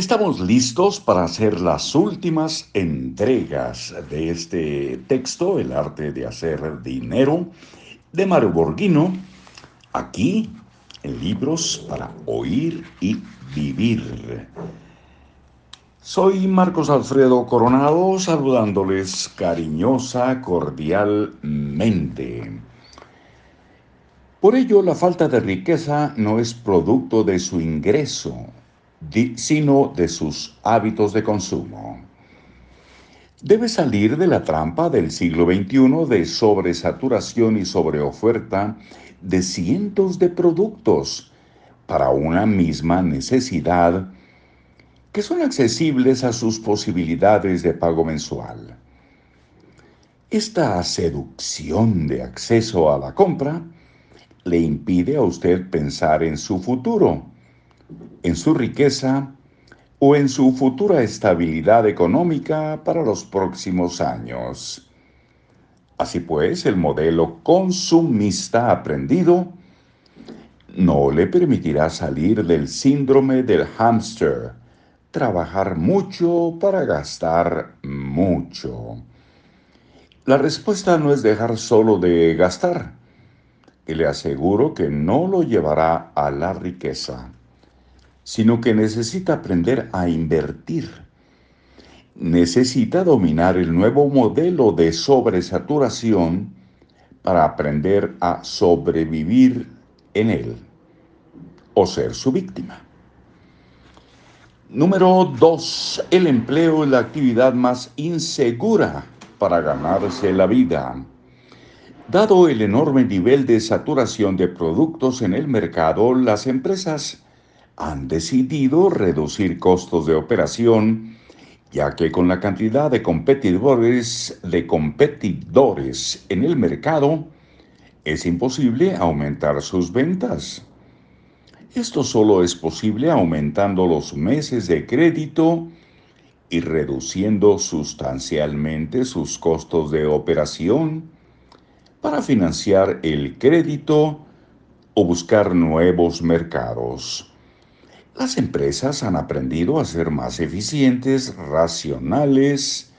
Estamos listos para hacer las últimas entregas de este texto, El arte de hacer dinero, de Mario Borghino, aquí en Libros para Oír y Vivir. Soy Marcos Alfredo Coronado, saludándoles cariñosa, cordialmente. Por ello, la falta de riqueza no es producto de su ingreso, sino de sus hábitos de consumo. Debe salir de la trampa del siglo XXI de sobresaturación y sobreoferta de cientos de productos para una misma necesidad que son accesibles a sus posibilidades de pago mensual. Esta seducción de acceso a la compra le impide a usted pensar en su futuro en su riqueza o en su futura estabilidad económica para los próximos años. Así pues, el modelo consumista aprendido no le permitirá salir del síndrome del hámster, trabajar mucho para gastar mucho. La respuesta no es dejar solo de gastar, y le aseguro que no lo llevará a la riqueza sino que necesita aprender a invertir. Necesita dominar el nuevo modelo de sobresaturación para aprender a sobrevivir en él o ser su víctima. Número 2. El empleo es la actividad más insegura para ganarse la vida. Dado el enorme nivel de saturación de productos en el mercado, las empresas han decidido reducir costos de operación, ya que con la cantidad de competidores, en el mercado, es imposible aumentar sus ventas. Esto solo es posible aumentando los meses de crédito y reduciendo sustancialmente sus costos de operación para financiar el crédito o buscar nuevos mercados. Las empresas han aprendido a ser más eficientes, racionales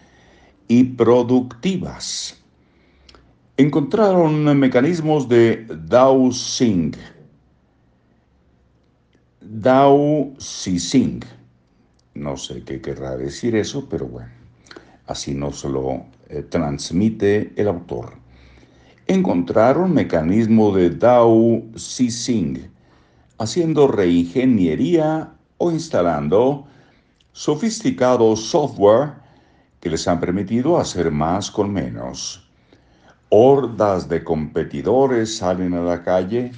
y productivas. Encontraron mecanismos de dowsing, dowsing. No sé qué querrá decir eso, pero bueno, así nos lo eh, transmite el autor. Encontraron mecanismo de dowsing haciendo reingeniería o instalando sofisticado software que les han permitido hacer más con menos. Hordas de competidores salen a la calle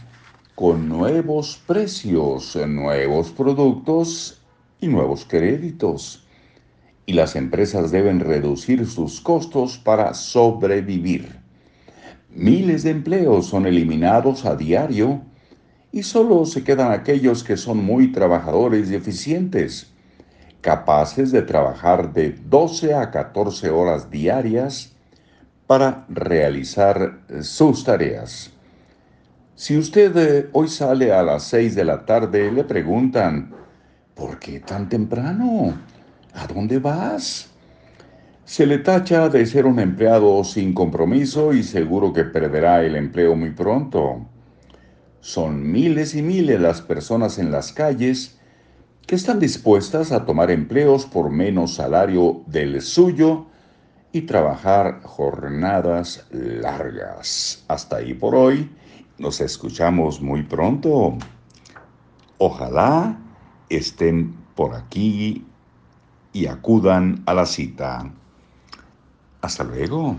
con nuevos precios, nuevos productos y nuevos créditos. Y las empresas deben reducir sus costos para sobrevivir. Miles de empleos son eliminados a diario y solo se quedan aquellos que son muy trabajadores y eficientes, capaces de trabajar de 12 a 14 horas diarias para realizar sus tareas. Si usted eh, hoy sale a las 6 de la tarde, le preguntan, ¿por qué tan temprano? ¿A dónde vas? Se le tacha de ser un empleado sin compromiso y seguro que perderá el empleo muy pronto. Son miles y miles las personas en las calles que están dispuestas a tomar empleos por menos salario del suyo y trabajar jornadas largas. Hasta ahí por hoy. Nos escuchamos muy pronto. Ojalá estén por aquí y acudan a la cita. Hasta luego.